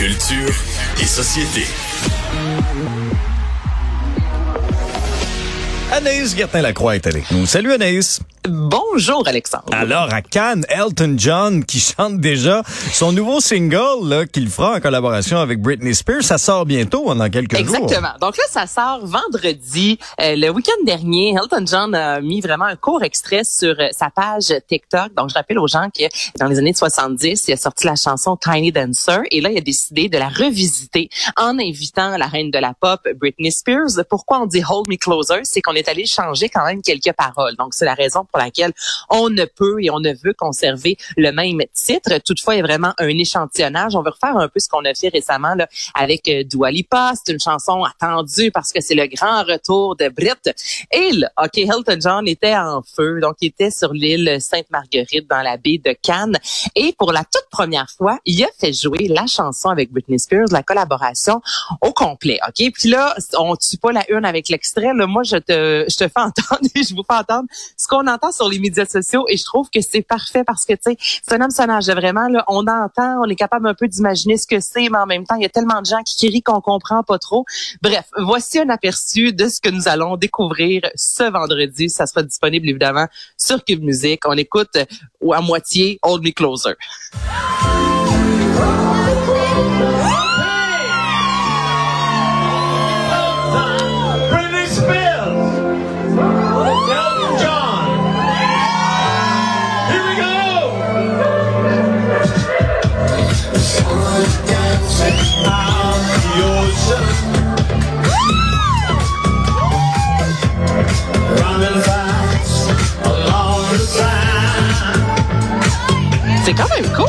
Culture et société. Anaïs Gertin-Lacroix est avec nous. Salut Anaïs. Bonjour Alexandre. Alors à Cannes, Elton John qui chante déjà son nouveau single là, qu'il fera en collaboration avec Britney Spears, ça sort bientôt dans quelques jours. Exactement. Donc là ça sort vendredi. Euh, le week-end dernier, Elton John a mis vraiment un court extrait sur euh, sa page TikTok. Donc je rappelle aux gens que dans les années 70, il a sorti la chanson Tiny Dancer et là il a décidé de la revisiter en invitant la reine de la pop Britney Spears. Pourquoi on dit Hold Me Closer, c'est qu'on est allé changer quand même quelques paroles. Donc c'est la raison pour laquelle on ne peut et on ne veut conserver le même titre. Toutefois, il y a vraiment un échantillonnage. On veut refaire un peu ce qu'on a fait récemment là, avec euh, Dua Lipa. C'est une chanson attendue parce que c'est le grand retour de Brit. Et OK, Elton John était en feu. Donc, il était sur l'île Sainte-Marguerite dans la baie de Cannes. Et pour la toute première fois, il a fait jouer la chanson avec Britney Spears, la collaboration au complet. OK? Puis là, on tue pas la une avec l'extrait. Moi, je te, je te fais entendre et je vous fais entendre ce qu'on entend sur les médias sociaux et je trouve que c'est parfait parce que, tu sais, c'est un personnage. Vraiment, là, on entend, on est capable un peu d'imaginer ce que c'est, mais en même temps, il y a tellement de gens qui crient qu'on comprend pas trop. Bref, voici un aperçu de ce que nous allons découvrir ce vendredi. Ça sera disponible, évidemment, sur Cube Music. On écoute ou à moitié Hold Me Closer.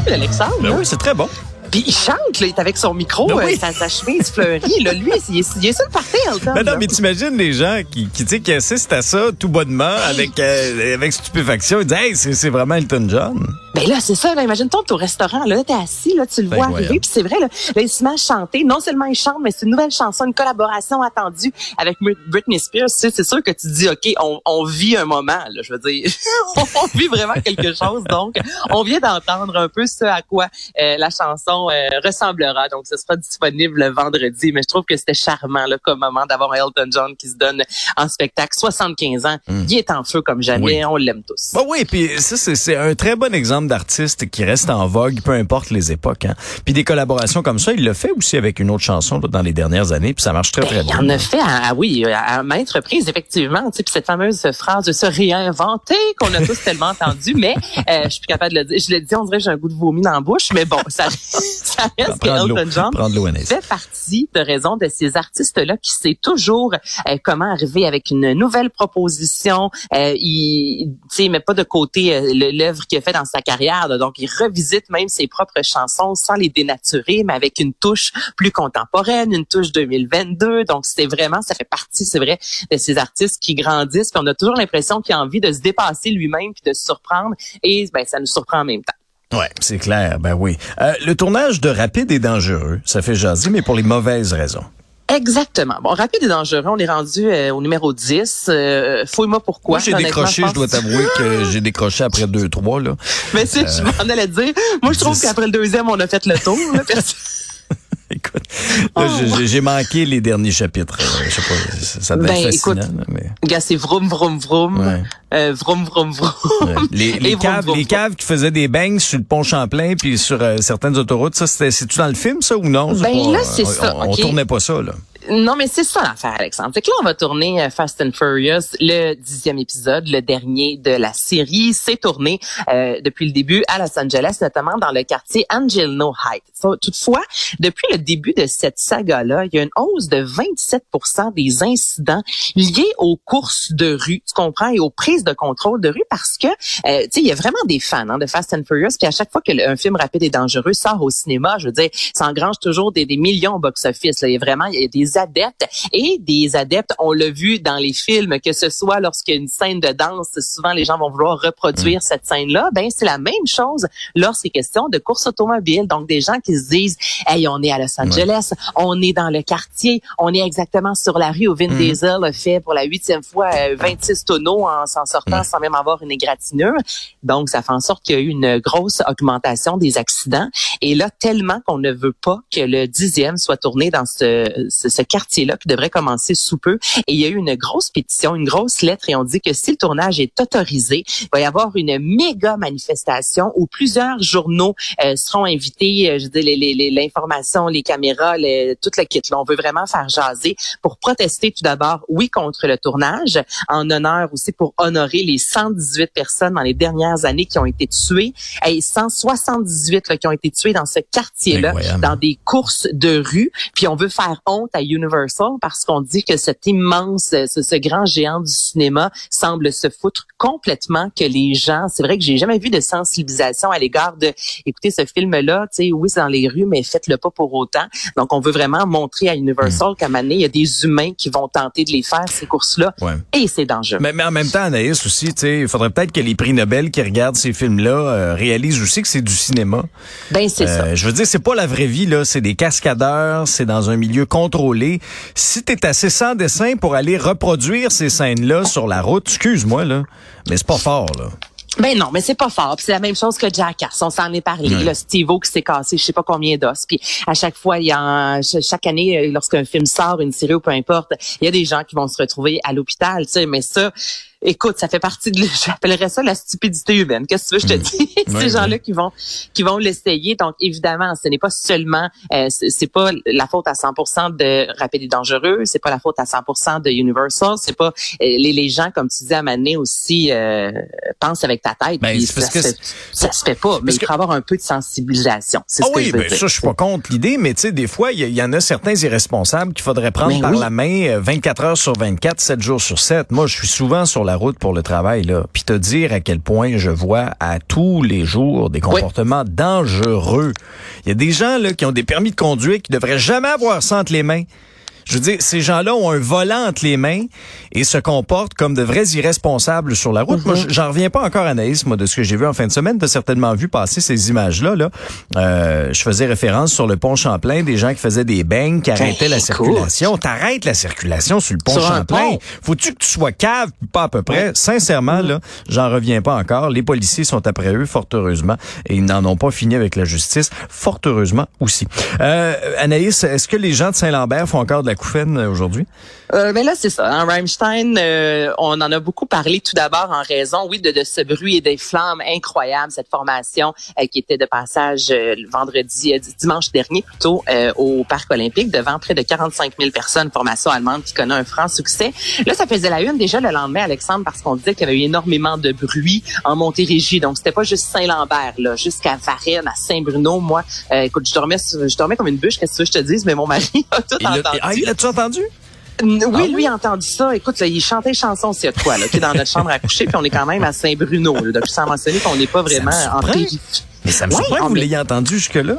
Ben oui, c'est très bon. Puis il chante, là, il est avec son micro, Ben oui. euh, sa, sa chemise fleurie. Là, lui, il est, il est sur le party, Elton. Ben non, mais t'imagines les gens qui, qui, qui assistent à ça tout bonnement, avec, euh, avec stupéfaction. Ils disent, hey, c'est vraiment Elton John. Ben là, c'est ça. Là, imagine-toi, t'es au restaurant, là, t'es assis, là, tu le Ben, vois arriver, puis c'est vrai, là, là, il se met à chanter. Non seulement il chante, mais c'est une nouvelle chanson, une collaboration attendue avec Brit- Britney Spears. Tu sais, c'est sûr que tu dis, ok, on, on vit un moment. Là, je veux dire, on vit vraiment quelque chose. Donc, on vient d'entendre un peu ce à quoi euh, la chanson euh, ressemblera. Donc, ce sera disponible le vendredi. Mais je trouve que c'était charmant, là, comme moment d'avoir Elton John qui se donne en spectacle. 75 ans, il est en feu comme jamais. Oui. On l'aime tous. Bah oui, puis ça, c'est un très bon exemple d'artiste qui reste en vogue, peu importe les époques. Hein. Puis des collaborations comme ça, il le fait aussi avec une autre chanson là, dans les dernières années, puis ça marche très, très Ben, Il bien. en a fait, à, à- oui, à, à maintes reprises, effectivement. Tu sais, puis cette fameuse phrase de se réinventer qu'on a tous tellement entendu, mais euh, je suis plus capable de le dire. Je le dis, on dirait que j'ai un goût de vomi dans la bouche, mais bon, ça, ça reste que John fait partie de raison de ces artistes-là qui sait toujours euh, comment arriver avec une nouvelle proposition. Euh, il, tu sais, il met pas de côté euh, l'œuvre qu'il a fait dans sa carrière. Donc, il revisite même ses propres chansons sans les dénaturer, mais avec une touche plus contemporaine, une touche 2022. Donc, c'est vraiment, ça fait partie, c'est vrai, de ces artistes qui grandissent. Puis on a toujours l'impression qu'il a envie de se dépasser lui-même puis de se surprendre. Et ben, ça nous surprend en même temps. Ouais, c'est clair, ben oui. Euh, le tournage de Rapide est dangereux, ça fait jaser, mais pour les mauvaises raisons. Exactement. Bon, rapide et dangereux, on est rendu euh, au numéro 10. Euh, Fouille-moi pourquoi. Moi, j'ai décroché, je pense- dois t'avouer que j'ai décroché après deux, trois, là. Mais si je m'en allais dire, moi je trouve qu'après le deuxième, on a fait le tour. là. Écoute, là, Oh. j'ai- j'ai manqué les derniers chapitres. Euh, Je sais pas, ça, devait Ben, être fascinant, écoute, mais... Gars, c'est vroom, vroom, vroom. Ouais. Euh, vroom, vroom, vroom. Ouais. Les, caves, vroom, les caves qui faisaient des bangs sur le pont Champlain puis sur euh, certaines autoroutes, ça c'était c'est-tu dans le film ça ou non? Ben pas- là, c'est on, ça, On, on ok. tournait pas ça là. Non, mais c'est ça l'affaire, Alexandre. C'est que là, on va tourner Fast and Furious, le dixième épisode, le dernier de la série. C'est tourné euh, depuis le début à Los Angeles, notamment dans le quartier Angelino Heights. Toutefois, depuis le début de cette saga-là, il y a une hausse de 27% des incidents liés aux courses de rue, tu comprends, et aux prises de contrôle de rue parce que, euh, tu sais, il y a vraiment des fans hein, de Fast and Furious, puis à chaque fois que le- un film rapide et dangereux sort au cinéma, je veux dire, ça engrange toujours des, des millions au box-office. Il y a vraiment il y a des adeptes et des adeptes, on l'a vu dans les films, que ce soit lorsqu'il y a une scène de danse, souvent les gens vont vouloir reproduire mm. cette scène-là. Ben c'est la même chose lorsqu'il est question de course automobile. Donc des gens qui se disent, hey, on est à Los Angeles, on est dans le quartier, on est exactement sur la rue où Vin mm. Diesel a fait pour la huitième fois 26 euh, tonneaux en s'en sortant sans même avoir une égratignure. Donc ça fait en sorte qu'il y a eu une grosse augmentation des accidents. Et là, tellement qu'on ne veut pas que le dixième soit tourné dans ce, ce, quartier-là qui devrait commencer sous peu. Et il y a eu une grosse pétition, une grosse lettre et on dit que si le tournage est autorisé, il va y avoir une méga manifestation où plusieurs journaux euh, seront invités. Euh, je dis l'information, les, les, caméras, les, toute la kit. Là, on veut vraiment faire jaser pour protester tout d'abord, oui, contre le tournage, en honneur aussi pour honorer les 118 personnes dans les dernières années qui ont été tuées et 178 là, qui ont été tuées dans ce quartier-là, dans des courses de rue. Puis on veut faire honte à Universal parce qu'on dit que cet immense, ce, ce, grand géant du cinéma semble se foutre complètement que les gens. C'est vrai que j'ai jamais vu de sensibilisation à l'égard de, écoutez, ce film-là, tu sais, oui, c'est dans les rues, mais faites-le pas pour autant. Donc on veut vraiment montrer à Universal mm. qu'à un il y a des humains qui vont tenter de les faire ces courses-là, et c'est dangereux. Mais, mais, en même temps, Anaïs aussi, il faudrait peut-être que les prix Nobel qui regardent ces films-là euh, réalisent aussi que c'est du cinéma. Ben c'est ça. Euh, je veux dire, c'est pas la vraie vie là, c'est des cascadeurs, c'est dans un milieu contrôlé. Si t'es assez sans dessin pour aller reproduire ces scènes-là sur la route, excuse-moi là, mais c'est pas fort là. Ben non, mais c'est pas fort. c'est la même chose que Jackass. On s'en est parlé. Le Steve-O qui s'est cassé, je sais pas combien d'os. Puis à chaque fois, il y a chaque année, euh, lorsqu'un film sort, une série ou peu importe, il y a des gens qui vont se retrouver à l'hôpital. Tu sais, mais ça, écoute, ça fait partie de, j'appellerais ça la stupidité humaine. Qu'est-ce que tu veux, je te dis? Ces gens-là qui vont, qui vont l'essayer. Donc, évidemment, ce n'est pas seulement, euh, c'est pas la faute à 100% de Rapide et Dangereux, c'est pas la faute à 100% de Universal, c'est pas, euh, les, les gens, comme tu disais à Mané aussi, euh, pensent avec ta tête. Ben, ça, se, ça se fait pas, mais il faut avoir un peu de sensibilisation. C'est ce ah que oui, je veux ben, ça, je suis pas contre l'idée, mais tu sais, des fois, il y, en a certains irresponsables qu'il faudrait prendre ben par la main 24 heures sur 24, 7 jours sur 7. Moi, je suis souvent sur la route pour le travail, là, puis te dire à quel point je vois à tous les jours des comportements dangereux. Il y a des gens là qui ont des permis de conduire qui devraient jamais avoir ça entre les mains. Je veux dire, ces gens-là ont un volant entre les mains et se comportent comme de vrais irresponsables sur la route. Moi, mhm. j'en reviens pas encore, Anaïs, moi, de ce que j'ai vu en fin de semaine. Tu as certainement vu passer ces images-là. Là. Euh, je faisais référence sur le pont Champlain, des gens qui faisaient des beignes, qui arrêtaient la circulation. T'arrêtes la circulation sur le pont Champlain. Faut-tu que tu sois cave, pas à peu près? Sincèrement, là, j'en reviens pas encore. Les policiers sont après eux, fort heureusement, et ils n'en ont pas fini avec la justice, fort heureusement aussi. Euh, Anaïs, est-ce que les gens de Saint-Lambert font encore de couffaine euh, aujourd'hui? Euh, ben là, c'est ça. Hein, Rammstein, euh, on en a beaucoup parlé tout d'abord en raison, oui, de, de, ce bruit et des flammes incroyables, cette formation euh, qui était de passage le vendredi, dimanche dernier plutôt, au Parc olympique devant près de 45 000 personnes, formation allemande qui connaît un franc succès. Là, ça faisait la une déjà le lendemain, Alexandre, parce qu'on disait qu'il y avait eu énormément de bruit en Montérégie. Donc, c'était pas juste Saint-Lambert, là, jusqu'à Varennes, à Saint-Bruno. Moi, écoute, je dormais, je dormais comme une bûche, qu'est-ce que je te dise, mais mon mari a tout entendu. Ah, il a-tu entendu? Oui, ah lui a entendu ça. Écoute, là, il chantait chanson y a de quoi, là, qui est dans notre chambre à coucher, puis on est quand même à Saint-Bruno, depuis sans mentionner qu'on n'est pas vraiment en. Mais ça me surprend que vous l'ayez entendu jusque-là.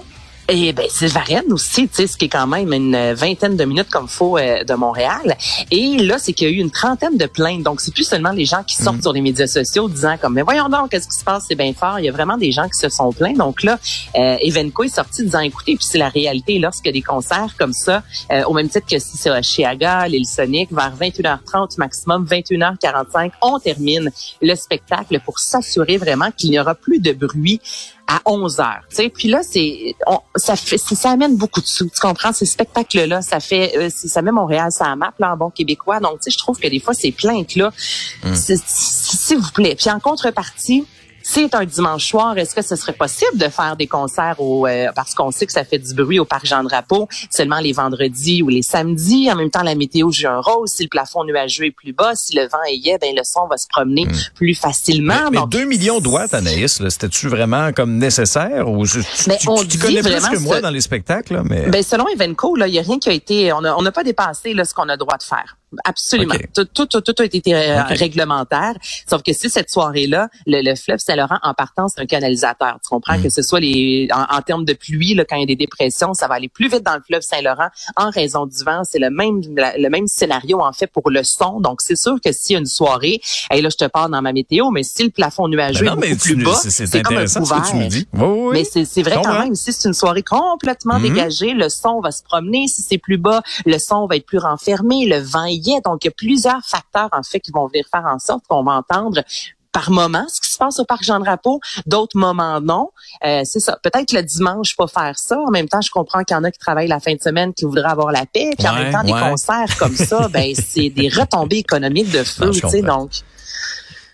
Et ben c'est Varennes aussi, tu sais, ce qui est quand même une vingtaine de minutes comme faut euh, de Montréal. Et là, c'est qu'il y a eu une trentaine de plaintes. Donc c'est plus seulement les gens qui sortent mm. sur les médias sociaux disant comme mais voyons donc qu'est-ce qui se passe, c'est bien fort. Il y a vraiment des gens qui se sont plaints. Donc là, euh, Evenco est sorti disant écoutez, puis c'est la réalité lorsqu'il y a des concerts comme ça, euh, au même titre que si c'est à Chiaga, l'île Sonic, vers 21h30 maximum, 21h45, on termine le spectacle pour s'assurer vraiment qu'il n'y aura plus de bruit à 11 heures. Tu sais, puis là c'est ça fait ça amène beaucoup de sous. Tu comprends? Ces spectacles là, ça fait euh, ça met Montréal ça map là en bon québécois. Donc tu sais je trouve que des fois ces plaintes là hum. s'il vous plaît. Puis en contrepartie c'est un dimanche soir, est-ce que ce serait possible de faire des concerts au euh, parce qu'on sait que ça fait du bruit au parc Jean Drapeau seulement les vendredis ou les samedis. En même temps, la météo joue un rôle. Si le plafond nuageux est plus bas, si le vent est gai, ben le son va se promener hmm. plus facilement. Mais, 2 millions de watts, Anaïs, c'était-tu vraiment comme nécessaire ou tu, mais tu, on tu connais plus que moi dans les spectacles? mais... Ben, selon Evenco, il n'y a rien qui a été, on n'a pas dépassé là, ce qu'on a droit de faire. Absolument. Tout, tout, tout, tout, a été euh, réglementaire. Sauf que si cette soirée-là, le, fleuve Saint-Laurent, en partant, c'est un canalisateur. Tu comprends mm. que ce soit les, en, termes de pluie, là, quand il y a des dépressions, ça va aller plus vite dans le fleuve Saint-Laurent en raison du vent. C'est le même, le même scénario, en fait, pour le son. Donc, c'est sûr que s'il y a une soirée, et là, je te parle dans ma météo, mais si le plafond nuageux ben est beaucoup plus bas, c'est comme un couvert. Mais c'est vrai quand même, si c'est une soirée complètement mm-hmm. dégagée, le son va se promener. Si c'est plus bas, le son va être plus renfermé, le vent Donc, il y a plusieurs facteurs, en fait, qui vont venir faire en sorte qu'on va entendre par moment ce qui se passe au parc Jean Drapeau, d'autres moments non. Euh, c'est ça. Peut-être le dimanche pas faire ça. En même temps, je comprends qu'il y en a qui travaillent la fin de semaine qui voudraient avoir la paix. Puis en même temps, des concerts comme ça, ben c'est des retombées économiques de feu. Tu sais, donc.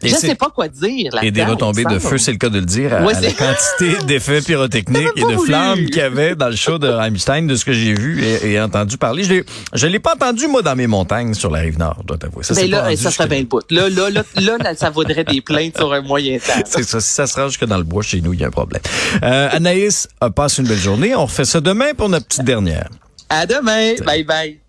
Et je sais pas quoi dire. Et des retombées de feu, c'est le cas de le dire, à, la quantité d'effets pyrotechniques et de flammes qu'il y avait dans le show de Rammstein, de ce que j'ai vu et, entendu parler. Je l'ai, je l'ai pas entendu, moi, dans mes montagnes sur la rive nord, dois t'avouer. Ça, ben là, ça serait bien le bout. Là, là, là, là, ça vaudrait des plaintes sur un moyen temps. c'est ça. Si ça se range que dans le bois chez nous, il y a un problème. Euh, Anaïs, passe une belle journée. On refait ça demain pour notre petite dernière. À demain. Bye bye.